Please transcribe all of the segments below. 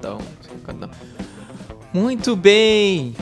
Socadão, socadão. Muito bem!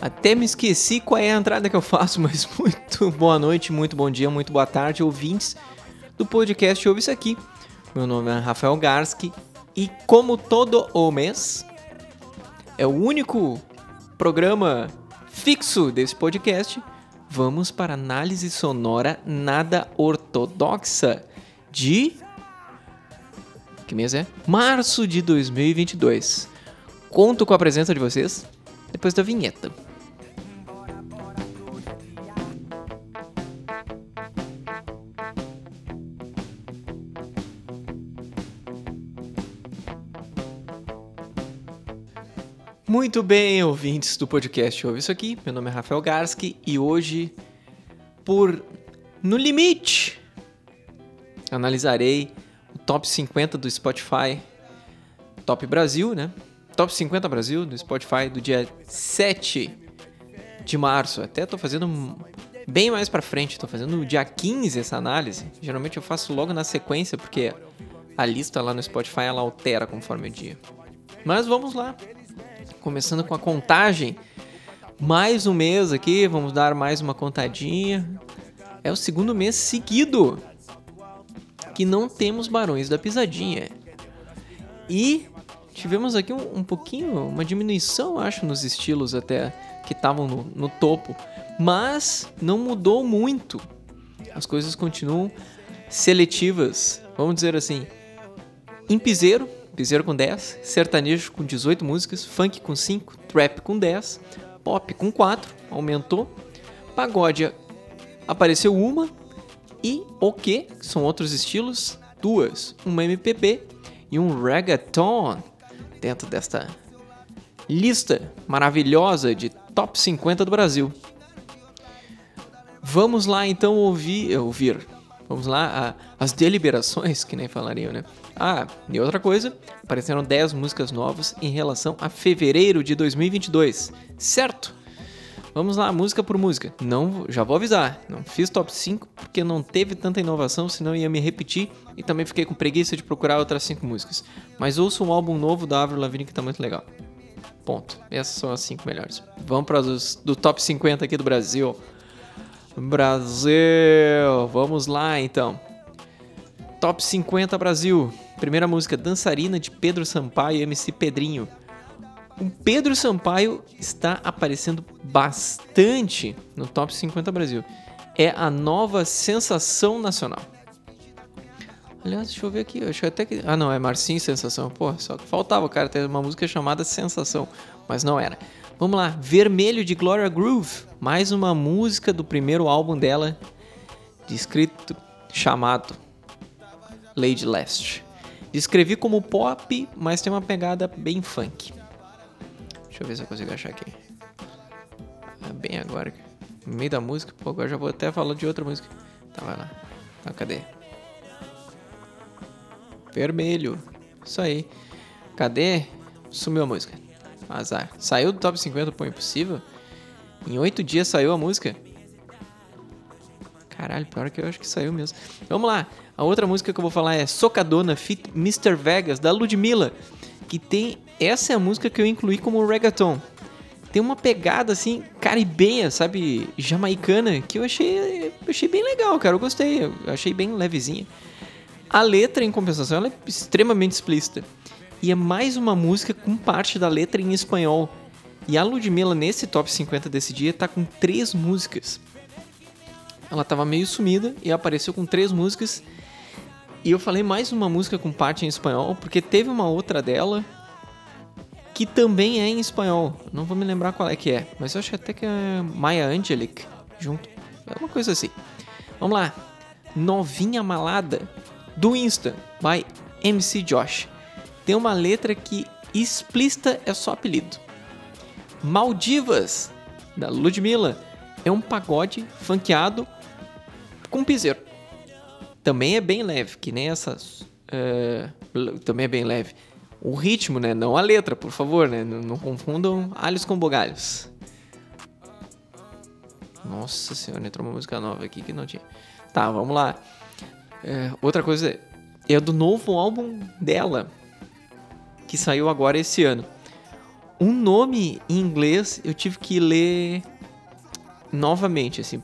Até me esqueci qual é a entrada que eu faço, mas muito boa noite, muito bom dia, muito boa tarde, ouvintes do podcast Ouve Isso Aqui. Meu nome é Rafael Garski e como todo o mês, é o único programa fixo desse podcast, vamos para análise sonora nada ortodoxa de que mês é? Março de 2022. Conto com a presença de vocês depois da vinheta. Muito bem, ouvintes do podcast Ouve Isso Aqui. Meu nome é Rafael Garski e hoje, por No Limite, analisarei o top 50 do Spotify, Top Brasil, né? Top 50 Brasil do Spotify do dia 7 de março. Até tô fazendo bem mais para frente, tô fazendo no dia 15 essa análise. Geralmente eu faço logo na sequência porque a lista lá no Spotify ela altera conforme o dia. Mas vamos lá começando com a contagem. Mais um mês aqui, vamos dar mais uma contadinha. É o segundo mês seguido que não temos Barões da Pisadinha. E tivemos aqui um, um pouquinho, uma diminuição, acho, nos estilos até que estavam no, no topo. Mas não mudou muito. As coisas continuam seletivas, vamos dizer assim. Em piseiro, piseiro com 10, sertanejo com 18 músicas, funk com 5, trap com 10, pop com 4, aumentou, pagode apareceu uma e o que, são outros estilos, duas, uma MPB e um reggaeton. Dentro desta lista maravilhosa de top 50 do Brasil. Vamos lá então ouvir, ouvir Vamos lá, a, as deliberações, que nem falariam, né? Ah, e outra coisa, apareceram 10 músicas novas em relação a fevereiro de 2022, certo? Vamos lá, música por música. Não, já vou avisar, não fiz top 5 porque não teve tanta inovação, senão ia me repetir e também fiquei com preguiça de procurar outras 5 músicas. Mas ouço um álbum novo da Avril Lavigne que tá muito legal. Ponto. Essas são as 5 melhores. Vamos para os do top 50 aqui do Brasil. Brasil! Vamos lá então. Top 50 Brasil. Primeira música, Dançarina de Pedro Sampaio e MC Pedrinho. O Pedro Sampaio está aparecendo bastante no Top 50 Brasil. É a nova sensação nacional. Aliás, deixa eu ver aqui. Acho até que. Ah, não, é Marcinho Sensação. Pô, só que faltava, cara, ter uma música chamada Sensação. Mas não era. Vamos lá, Vermelho de Gloria Groove, mais uma música do primeiro álbum dela, descrito chamado Lady Last. Descrevi como pop, mas tem uma pegada bem funk. Deixa eu ver se eu consigo achar aqui. É bem agora. No meio da música, pô, agora já vou até falar de outra música. Tá, vai lá. Tá, cadê? Vermelho. Isso aí. Cadê? Sumiu a música. Azar. Saiu do top 50 Pô Impossível? Em oito dias saiu a música? Caralho, pior que eu acho que saiu mesmo. Vamos lá. A outra música que eu vou falar é Socadona Fit Mr. Vegas, da Ludmilla. Que tem. Essa é a música que eu incluí como reggaeton. Tem uma pegada assim, caribenha, sabe? Jamaicana, que eu achei, achei bem legal, cara. Eu gostei. Eu achei bem levezinha. A letra, em compensação, ela é extremamente explícita. E é mais uma música com parte da letra em espanhol. E a Ludmilla, nesse top 50 desse dia, tá com três músicas. Ela tava meio sumida e apareceu com três músicas. E eu falei mais uma música com parte em espanhol, porque teve uma outra dela que também é em espanhol. Não vou me lembrar qual é que é, mas eu acho até que é Maya Angelic junto. É uma coisa assim. Vamos lá. Novinha Malada do Insta by MC Josh tem uma letra que explícita é só apelido. Maldivas, da Ludmilla, é um pagode funkeado com piseiro. Também é bem leve, que nem essas. Uh, também é bem leve. O ritmo, né? Não a letra, por favor, né? Não, não confundam alhos com bugalhos. Nossa senhora, entrou uma música nova aqui que não tinha. Tá, vamos lá. É, outra coisa é do novo álbum dela, que saiu agora esse ano. Um nome em inglês eu tive que ler novamente, assim,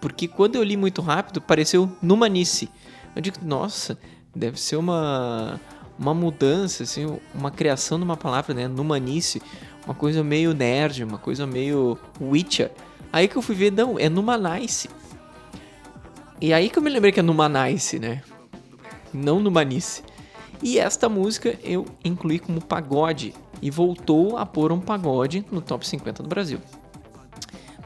porque quando eu li muito rápido pareceu Numanice. Eu digo, nossa, deve ser uma uma mudança, assim, uma criação de uma palavra, né? Numanice, uma coisa meio nerd, uma coisa meio Witcher. Aí que eu fui ver, não, é Numanice. E aí que eu me lembrei que é Numanice, né? Não Numanice. E esta música eu incluí como pagode e voltou a pôr um pagode no top 50 do Brasil.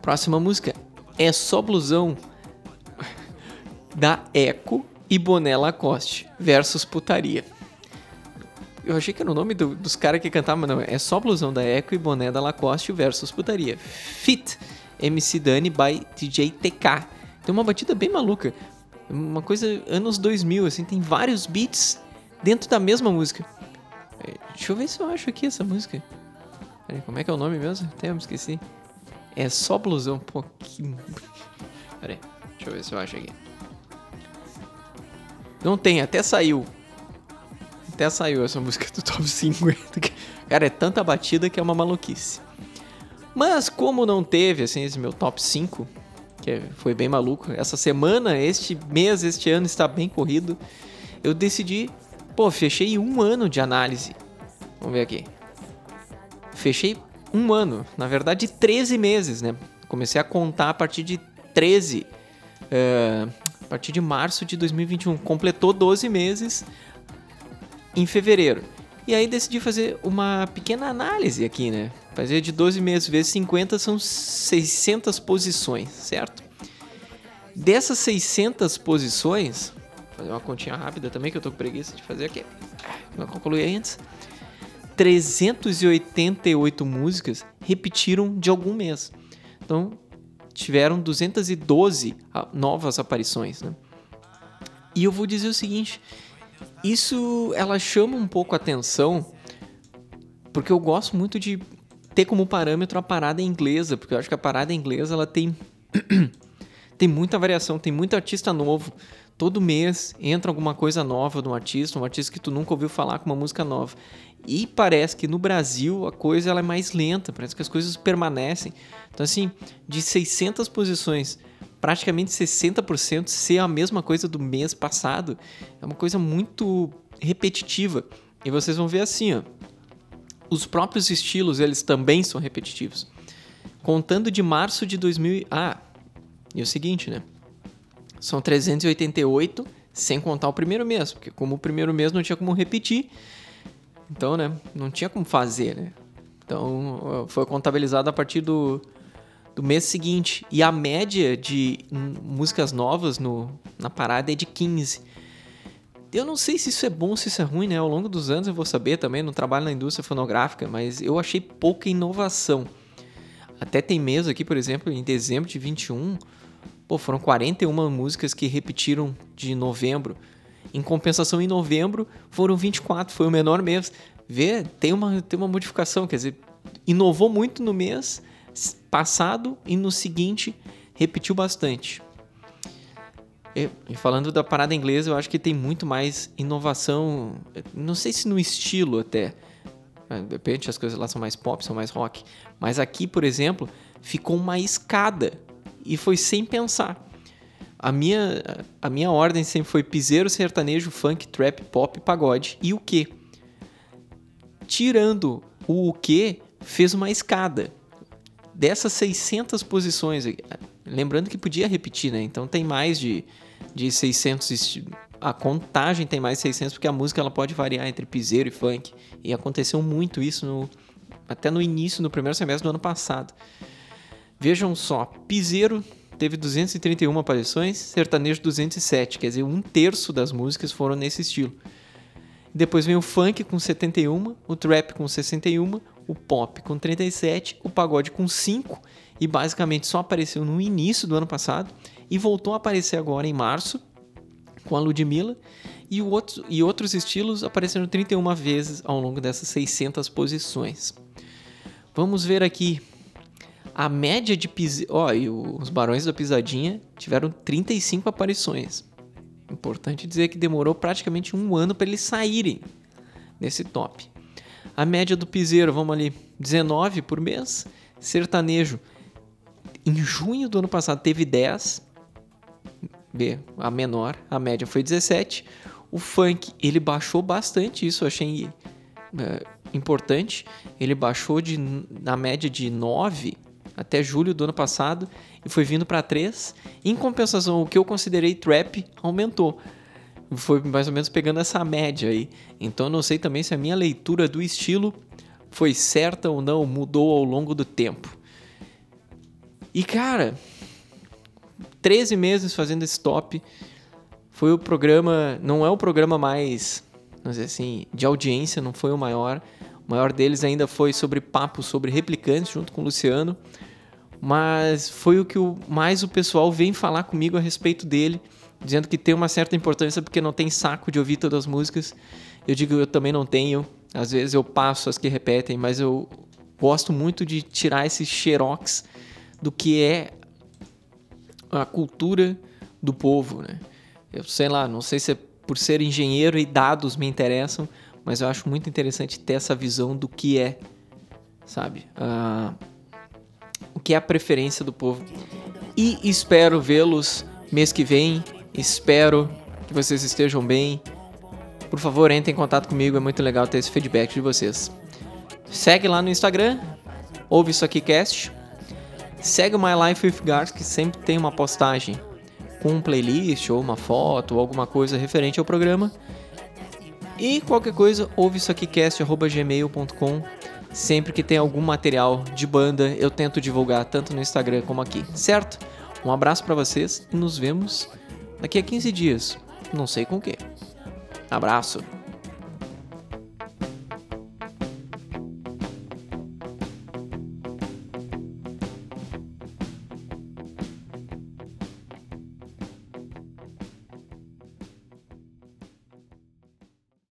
Próxima música é Só Blusão da Eco e Boné Lacoste versus Putaria. Eu achei que era o nome do, dos caras que cantavam, mas não, é só blusão da Eco e boné da Lacoste versus putaria. Fit, MC Dani by DJ TK. Tem uma batida bem maluca. Uma coisa anos 2000, assim, tem vários beats dentro da mesma música. É, deixa eu ver se eu acho aqui essa música. Como é que é o nome mesmo? Até me esqueci. É só blusão, um pouquinho. Peraí, deixa eu ver se eu acho aqui. Não tem, até saiu. Até saiu essa música do top 50. Cara, é tanta batida que é uma maluquice. Mas como não teve, assim, esse meu top 5, que foi bem maluco, essa semana, este mês, este ano está bem corrido, eu decidi, pô, fechei um ano de análise. Vamos ver aqui. Fechei um ano, na verdade 13 meses, né? Comecei a contar a partir de 13, uh, eh, a partir de março de 2021. Completou 12 meses em fevereiro. E aí decidi fazer uma pequena análise aqui, né? Fazer de 12 meses vezes 50 são 600 posições, certo? Dessas 600 posições, fazer uma continha rápida também que eu tô com preguiça de fazer aqui. Não concluí antes. 388 músicas repetiram de algum mês. Então, tiveram 212 novas aparições, né? E eu vou dizer o seguinte, isso ela chama um pouco a atenção porque eu gosto muito de ter como parâmetro a parada inglesa, porque eu acho que a parada inglesa ela tem tem muita variação, tem muito artista novo. Todo mês entra alguma coisa nova de um artista, um artista que tu nunca ouviu falar com uma música nova. E parece que no Brasil a coisa ela é mais lenta, parece que as coisas permanecem. Então assim, de 600 posições praticamente 60% ser a mesma coisa do mês passado. É uma coisa muito repetitiva. E vocês vão ver assim, ó. Os próprios estilos, eles também são repetitivos. Contando de março de 2000... Ah, e o seguinte, né? São 388 sem contar o primeiro mês, porque como o primeiro mês não tinha como repetir, então, né, não tinha como fazer, né? Então, foi contabilizado a partir do do mês seguinte. E a média de músicas novas no, na parada é de 15. Eu não sei se isso é bom se isso é ruim, né? Ao longo dos anos eu vou saber também, não trabalho na indústria fonográfica, mas eu achei pouca inovação. Até tem mês aqui, por exemplo, em dezembro de 21, pô, foram 41 músicas que repetiram de novembro. Em compensação, em novembro foram 24, foi o menor mês. Vê, tem uma, tem uma modificação, quer dizer, inovou muito no mês, passado e no seguinte repetiu bastante. E, falando da parada inglesa, eu acho que tem muito mais inovação, não sei se no estilo até. É, de repente as coisas lá são mais pop, são mais rock. Mas aqui, por exemplo, ficou uma escada e foi sem pensar. A minha, a minha ordem sempre foi piseiro, sertanejo, funk, trap, pop, pagode e o que? Tirando o o que, fez uma escada dessas 600 posições, lembrando que podia repetir, né? Então tem mais de, de 600 a contagem tem mais de 600 porque a música ela pode variar entre piseiro e funk e aconteceu muito isso no, até no início no primeiro semestre do ano passado. Vejam só, piseiro teve 231 aparições, sertanejo 207, quer dizer, um terço das músicas foram nesse estilo. Depois vem o funk com 71, o trap com 61, o pop com 37, o pagode com 5 e basicamente só apareceu no início do ano passado e voltou a aparecer agora em março com a Ludmilla e, outro, e outros estilos apareceram 31 vezes ao longo dessas 600 posições. Vamos ver aqui A média de pis... Ó, e os Barões da Pisadinha tiveram 35 aparições. Importante dizer que demorou praticamente um ano para eles saírem nesse top. A média do piseiro, vamos ali, 19 por mês. Sertanejo, em junho do ano passado teve 10. B, a menor, a média foi 17. O funk, ele baixou bastante, isso eu achei é, importante. Ele baixou de, na média de 9 até julho do ano passado e foi vindo para 3. Em compensação, o que eu considerei trap aumentou. Foi mais ou menos pegando essa média aí. Então não sei também se a minha leitura do estilo foi certa ou não, mudou ao longo do tempo. E cara, 13 meses fazendo esse top. Foi o programa, não é o programa mais, vamos dizer assim, de audiência, não foi o maior. O maior deles ainda foi sobre papo sobre replicantes junto com o Luciano. Mas foi o que o, mais o pessoal vem falar comigo a respeito dele, dizendo que tem uma certa importância porque não tem saco de ouvir todas as músicas. Eu digo, eu também não tenho. Às vezes eu passo as que repetem, mas eu gosto muito de tirar esses xerox do que é a cultura do povo, né? Eu sei lá, não sei se é por ser engenheiro e dados me interessam, mas eu acho muito interessante ter essa visão do que é, sabe? Uh, o que é a preferência do povo. E espero vê-los mês que vem. Espero que vocês estejam bem. Por favor, entrem em contato comigo, é muito legal ter esse feedback de vocês. Segue lá no Instagram, ouve isso aqui cast. Segue o My Life with Gars, que sempre tem uma postagem com um playlist ou uma foto ou alguma coisa referente ao programa. E qualquer coisa, ouve isso aqui cast@gmail.com. Sempre que tem algum material de banda, eu tento divulgar tanto no Instagram como aqui, certo? Um abraço para vocês e nos vemos daqui a 15 dias. Não sei com o quê. Abraço.